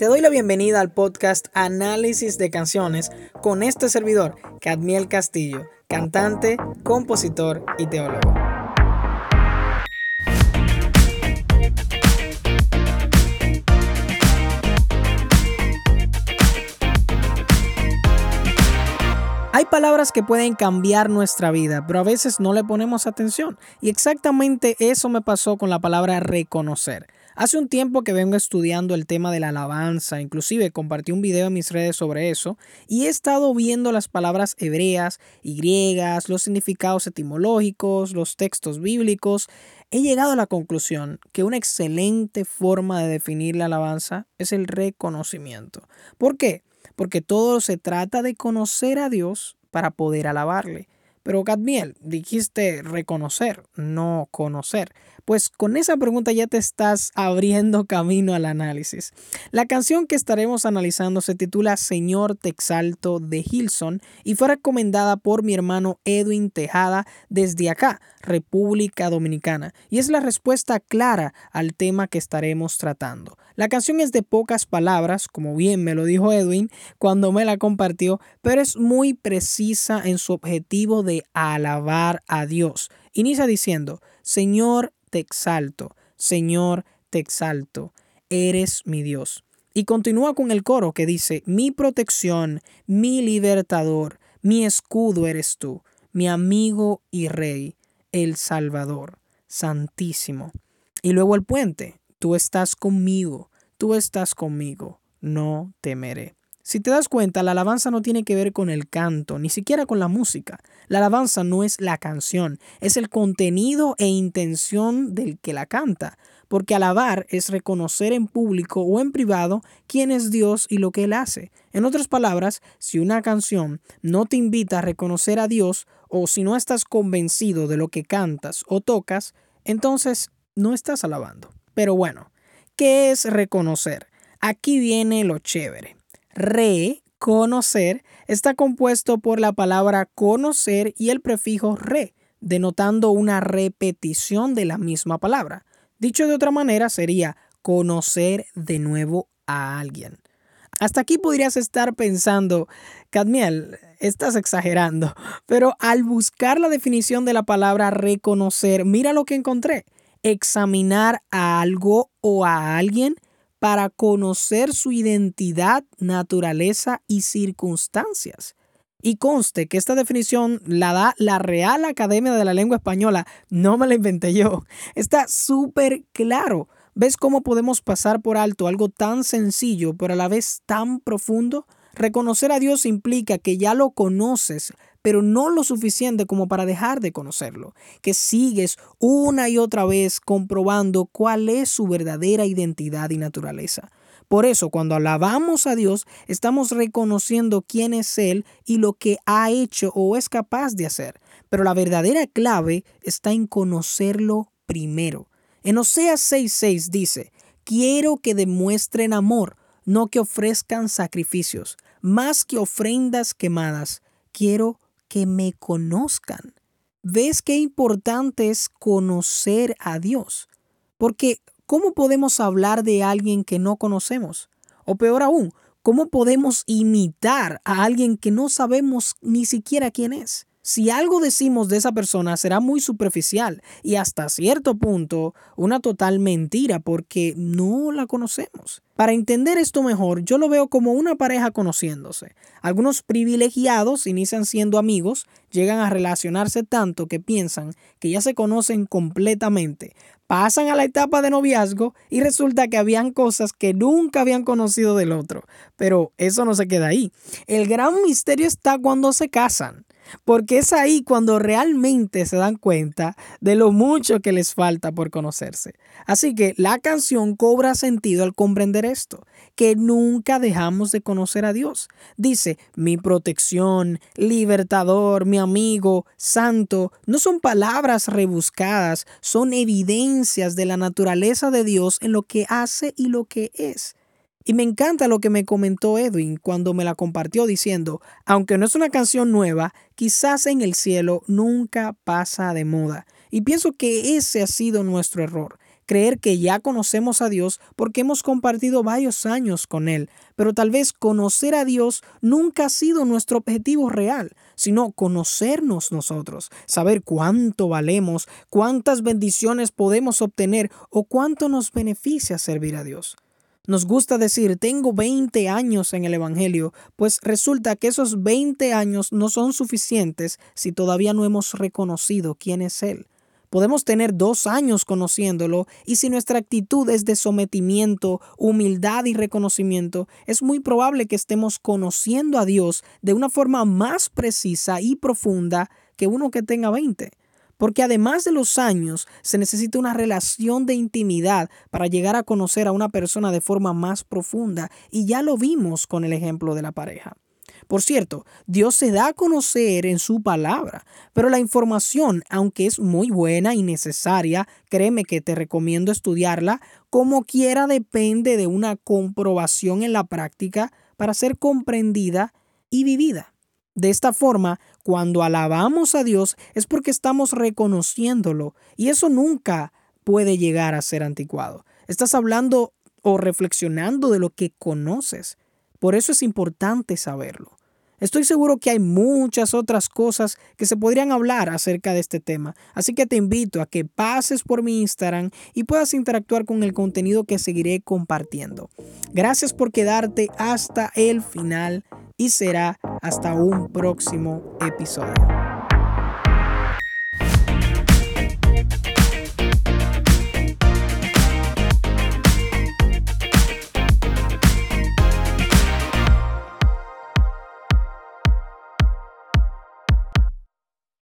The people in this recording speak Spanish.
Te doy la bienvenida al podcast Análisis de Canciones con este servidor, Cadmiel Castillo, cantante, compositor y teólogo. Hay palabras que pueden cambiar nuestra vida, pero a veces no le ponemos atención. Y exactamente eso me pasó con la palabra reconocer. Hace un tiempo que vengo estudiando el tema de la alabanza, inclusive compartí un video en mis redes sobre eso, y he estado viendo las palabras hebreas y griegas, los significados etimológicos, los textos bíblicos. He llegado a la conclusión que una excelente forma de definir la alabanza es el reconocimiento. ¿Por qué? Porque todo se trata de conocer a Dios para poder alabarle. Pero Gadmiel, dijiste reconocer, no conocer. Pues con esa pregunta ya te estás abriendo camino al análisis. La canción que estaremos analizando se titula Señor te exalto de Hilson y fue recomendada por mi hermano Edwin Tejada desde acá, República Dominicana, y es la respuesta clara al tema que estaremos tratando. La canción es de pocas palabras, como bien me lo dijo Edwin cuando me la compartió, pero es muy precisa en su objetivo de alabar a Dios. Inicia diciendo, Señor, te exalto, Señor, te exalto, eres mi Dios. Y continúa con el coro que dice, mi protección, mi libertador, mi escudo eres tú, mi amigo y rey, el Salvador, Santísimo. Y luego el puente, tú estás conmigo, tú estás conmigo, no temeré. Si te das cuenta, la alabanza no tiene que ver con el canto, ni siquiera con la música. La alabanza no es la canción, es el contenido e intención del que la canta, porque alabar es reconocer en público o en privado quién es Dios y lo que Él hace. En otras palabras, si una canción no te invita a reconocer a Dios o si no estás convencido de lo que cantas o tocas, entonces no estás alabando. Pero bueno, ¿qué es reconocer? Aquí viene lo chévere. Reconocer está compuesto por la palabra conocer y el prefijo re, denotando una repetición de la misma palabra. Dicho de otra manera, sería conocer de nuevo a alguien. Hasta aquí podrías estar pensando, Cadmiel, estás exagerando, pero al buscar la definición de la palabra reconocer, mira lo que encontré. Examinar a algo o a alguien para conocer su identidad, naturaleza y circunstancias. Y conste que esta definición la da la Real Academia de la Lengua Española, no me la inventé yo. Está súper claro. ¿Ves cómo podemos pasar por alto algo tan sencillo, pero a la vez tan profundo? Reconocer a Dios implica que ya lo conoces, pero no lo suficiente como para dejar de conocerlo, que sigues una y otra vez comprobando cuál es su verdadera identidad y naturaleza. Por eso, cuando alabamos a Dios, estamos reconociendo quién es Él y lo que ha hecho o es capaz de hacer. Pero la verdadera clave está en conocerlo primero. En Oseas 6:6 dice, quiero que demuestren amor, no que ofrezcan sacrificios, más que ofrendas quemadas. Quiero que me conozcan. ¿Ves qué importante es conocer a Dios? Porque ¿cómo podemos hablar de alguien que no conocemos? O peor aún, ¿cómo podemos imitar a alguien que no sabemos ni siquiera quién es? Si algo decimos de esa persona será muy superficial y hasta cierto punto una total mentira porque no la conocemos. Para entender esto mejor, yo lo veo como una pareja conociéndose. Algunos privilegiados inician siendo amigos, llegan a relacionarse tanto que piensan que ya se conocen completamente, pasan a la etapa de noviazgo y resulta que habían cosas que nunca habían conocido del otro. Pero eso no se queda ahí. El gran misterio está cuando se casan porque es ahí cuando realmente se dan cuenta de lo mucho que les falta por conocerse. Así que la canción cobra sentido al comprender esto, que nunca dejamos de conocer a Dios. Dice, mi protección, libertador, mi amigo, santo, no son palabras rebuscadas, son evidencias de la naturaleza de Dios en lo que hace y lo que es. Y me encanta lo que me comentó Edwin cuando me la compartió diciendo, aunque no es una canción nueva, quizás en el cielo nunca pasa de moda. Y pienso que ese ha sido nuestro error, creer que ya conocemos a Dios porque hemos compartido varios años con Él, pero tal vez conocer a Dios nunca ha sido nuestro objetivo real, sino conocernos nosotros, saber cuánto valemos, cuántas bendiciones podemos obtener o cuánto nos beneficia servir a Dios. Nos gusta decir, tengo 20 años en el Evangelio, pues resulta que esos 20 años no son suficientes si todavía no hemos reconocido quién es Él. Podemos tener dos años conociéndolo y si nuestra actitud es de sometimiento, humildad y reconocimiento, es muy probable que estemos conociendo a Dios de una forma más precisa y profunda que uno que tenga 20. Porque además de los años, se necesita una relación de intimidad para llegar a conocer a una persona de forma más profunda, y ya lo vimos con el ejemplo de la pareja. Por cierto, Dios se da a conocer en su palabra, pero la información, aunque es muy buena y necesaria, créeme que te recomiendo estudiarla, como quiera depende de una comprobación en la práctica para ser comprendida y vivida. De esta forma, cuando alabamos a Dios es porque estamos reconociéndolo y eso nunca puede llegar a ser anticuado. Estás hablando o reflexionando de lo que conoces. Por eso es importante saberlo. Estoy seguro que hay muchas otras cosas que se podrían hablar acerca de este tema, así que te invito a que pases por mi Instagram y puedas interactuar con el contenido que seguiré compartiendo. Gracias por quedarte hasta el final y será hasta un próximo episodio.